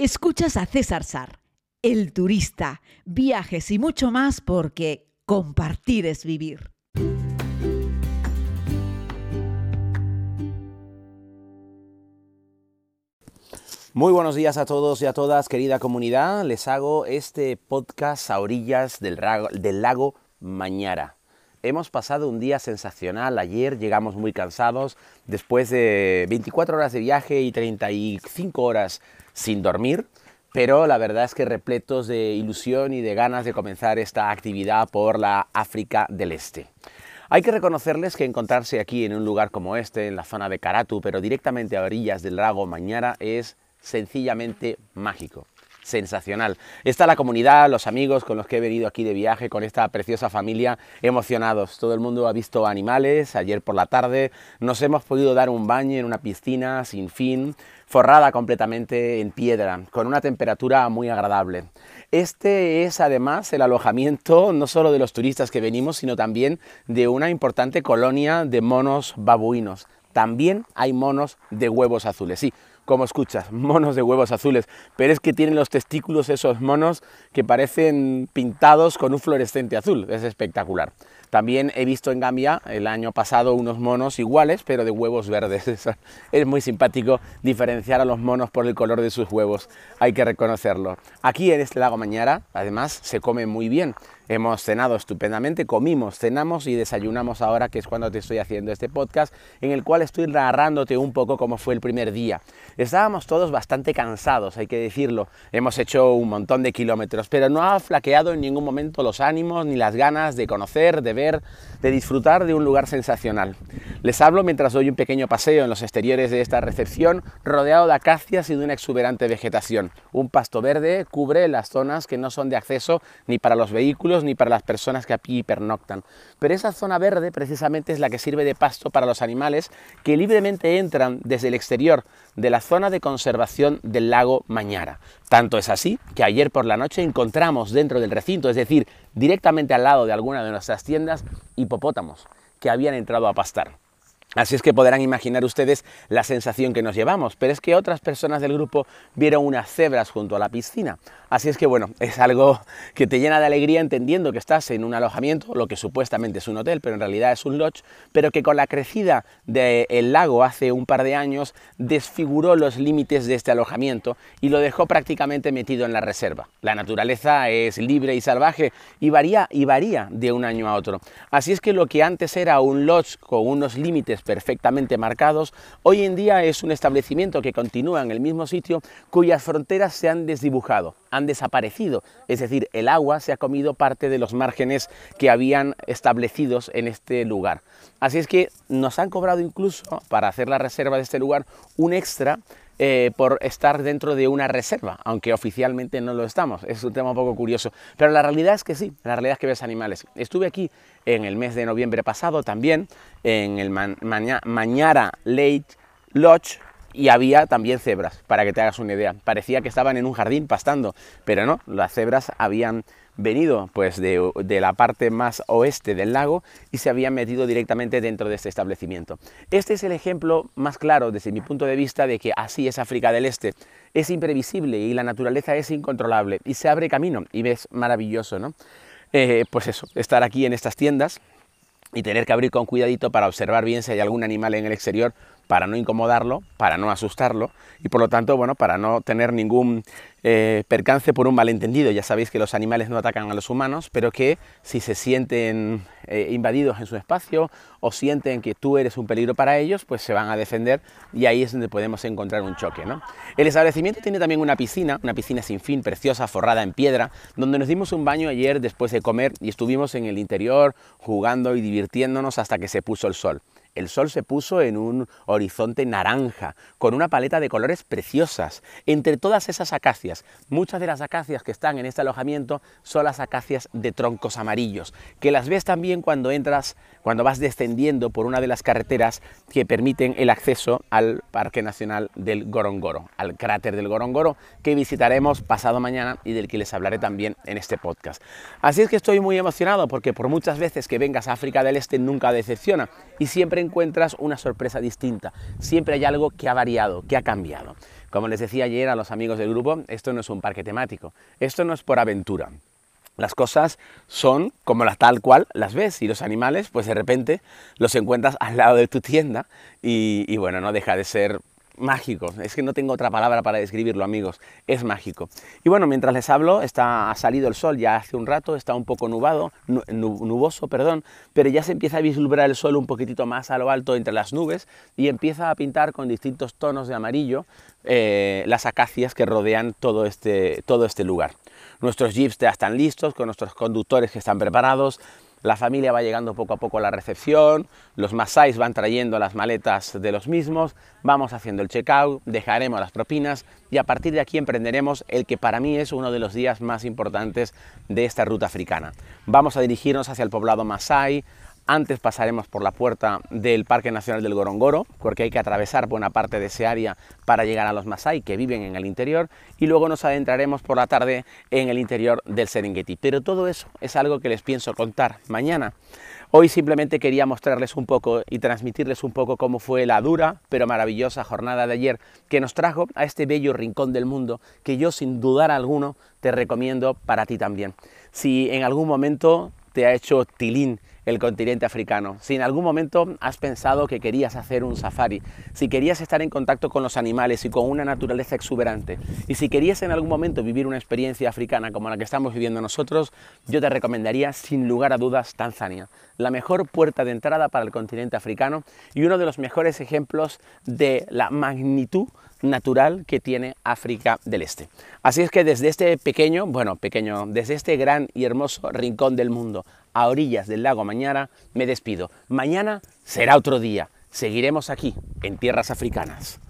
Escuchas a César Sar, el turista, viajes y mucho más porque compartir es vivir. Muy buenos días a todos y a todas, querida comunidad. Les hago este podcast a orillas del, del lago Mañara. Hemos pasado un día sensacional. Ayer llegamos muy cansados, después de 24 horas de viaje y 35 horas sin dormir, pero la verdad es que repletos de ilusión y de ganas de comenzar esta actividad por la África del Este. Hay que reconocerles que encontrarse aquí en un lugar como este, en la zona de Karatu, pero directamente a orillas del lago Mañara, es sencillamente mágico sensacional. Está la comunidad, los amigos con los que he venido aquí de viaje, con esta preciosa familia, emocionados. Todo el mundo ha visto animales ayer por la tarde, nos hemos podido dar un baño en una piscina sin fin, forrada completamente en piedra, con una temperatura muy agradable. Este es además el alojamiento no solo de los turistas que venimos, sino también de una importante colonia de monos babuinos. También hay monos de huevos azules. Sí, como escuchas, monos de huevos azules, pero es que tienen los testículos esos monos que parecen pintados con un fluorescente azul, es espectacular. También he visto en Gambia el año pasado unos monos iguales, pero de huevos verdes. Es muy simpático diferenciar a los monos por el color de sus huevos, hay que reconocerlo. Aquí en este lago Mañara, además, se come muy bien. Hemos cenado estupendamente, comimos, cenamos y desayunamos ahora, que es cuando te estoy haciendo este podcast, en el cual estoy narrándote un poco cómo fue el primer día. Estábamos todos bastante cansados, hay que decirlo. Hemos hecho un montón de kilómetros, pero no ha flaqueado en ningún momento los ánimos ni las ganas de conocer, de de disfrutar de un lugar sensacional. Les hablo mientras doy un pequeño paseo en los exteriores de esta recepción, rodeado de acacias y de una exuberante vegetación. Un pasto verde cubre las zonas que no son de acceso ni para los vehículos, ni para las personas que aquí pernoctan. Pero esa zona verde precisamente es la que sirve de pasto para los animales que libremente entran desde el exterior de la zona de conservación del lago Mañara. Tanto es así que ayer por la noche encontramos dentro del recinto, es decir, directamente al lado de alguna de nuestras tiendas, hipopótamos que habían entrado a pastar. Así es que podrán imaginar ustedes la sensación que nos llevamos, pero es que otras personas del grupo vieron unas cebras junto a la piscina. Así es que bueno, es algo que te llena de alegría entendiendo que estás en un alojamiento, lo que supuestamente es un hotel, pero en realidad es un lodge, pero que con la crecida del lago hace un par de años desfiguró los límites de este alojamiento y lo dejó prácticamente metido en la reserva. La naturaleza es libre y salvaje y varía, y varía de un año a otro. Así es que lo que antes era un lodge con unos límites perfectamente marcados, hoy en día es un establecimiento que continúa en el mismo sitio cuyas fronteras se han desdibujado han desaparecido, es decir, el agua se ha comido parte de los márgenes que habían establecidos en este lugar. Así es que nos han cobrado incluso, para hacer la reserva de este lugar, un extra eh, por estar dentro de una reserva, aunque oficialmente no lo estamos. Es un tema un poco curioso. Pero la realidad es que sí, la realidad es que ves animales. Estuve aquí en el mes de noviembre pasado también, en el Mañara Lake Lodge, y había también cebras, para que te hagas una idea. Parecía que estaban en un jardín pastando, pero no, las cebras habían venido pues de, la parte más oeste del lago y se habían metido directamente dentro de este establecimiento. Este es el ejemplo más claro desde mi punto de vista de que así es África del Este. Es imprevisible y la naturaleza es incontrolable y se abre camino y ves maravilloso, ¿no? Eh, pues eso, estar aquí en estas tiendas y tener que abrir con cuidadito para observar bien si hay algún animal en el exterior para no incomodarlo, para no asustarlo y por lo tanto, bueno, para no tener ningún eh, percance por un malentendido. Ya sabéis que los animales no atacan a los humanos, pero que si se sienten eh, invadidos en su espacio o sienten que tú eres un peligro para ellos, pues se van a defender y ahí es donde podemos encontrar un choque. ¿no? El establecimiento tiene también una piscina, una piscina sin fin, preciosa, forrada en piedra, donde nos dimos un baño ayer después de comer y estuvimos en el interior jugando y divirtiéndonos hasta que se puso el sol. El sol se puso en un horizonte naranja, con una paleta de colores preciosas. Entre todas esas acacias, muchas de las acacias que están en este alojamiento son las acacias de troncos amarillos, que las ves también cuando entras, cuando vas descendiendo por una de las carreteras que permiten el acceso al Parque Nacional del Gorongoro, al cráter del Gorongoro, que visitaremos pasado mañana y del que les hablaré también en este podcast. Así es que estoy muy emocionado porque por muchas veces que vengas a África del Este nunca decepciona y siempre encuentras una sorpresa distinta. Siempre hay algo que ha variado, que ha cambiado. Como les decía ayer a los amigos del grupo, esto no es un parque temático, esto no es por aventura. Las cosas son como las tal cual las ves y los animales, pues de repente los encuentras al lado de tu tienda y, y bueno, no deja de ser mágico. Es que no tengo otra palabra para describirlo, amigos. Es mágico. Y bueno, mientras les hablo, está, ha salido el sol ya hace un rato, está un poco nubado, nuboso, perdón, pero ya se empieza a vislumbrar el sol un poquitito más a lo alto entre las nubes y empieza a pintar con distintos tonos de amarillo eh, las acacias que rodean todo este, todo este lugar. Nuestros jeeps ya están listos, con nuestros conductores que están preparados, la familia va llegando poco a poco a la recepción, los masáis van trayendo las maletas de los mismos, vamos haciendo el checkout, dejaremos las propinas y a partir de aquí emprenderemos el que para mí es uno de los días más importantes de esta ruta africana. Vamos a dirigirnos hacia el poblado Masai, antes pasaremos por la puerta del Parque Nacional del Gorongoro, porque hay que atravesar buena parte de ese área para llegar a los Masai que viven en el interior, y luego nos adentraremos por la tarde en el interior del Serengeti. Pero todo eso es algo que les pienso contar mañana. Hoy simplemente quería mostrarles un poco y transmitirles un poco cómo fue la dura pero maravillosa jornada de ayer que nos trajo a este bello rincón del mundo que yo sin dudar alguno te recomiendo para ti también. Si en algún momento te ha hecho tilín el continente africano, si en algún momento has pensado que querías hacer un safari, si querías estar en contacto con los animales y con una naturaleza exuberante, y si querías en algún momento vivir una experiencia africana como la que estamos viviendo nosotros, yo te recomendaría sin lugar a dudas Tanzania, la mejor puerta de entrada para el continente africano y uno de los mejores ejemplos de la magnitud natural que tiene África del Este. Así es que desde este pequeño, bueno, pequeño, desde este gran y hermoso rincón del mundo, a orillas del lago Mañara, me despido. Mañana será otro día. Seguiremos aquí, en tierras africanas.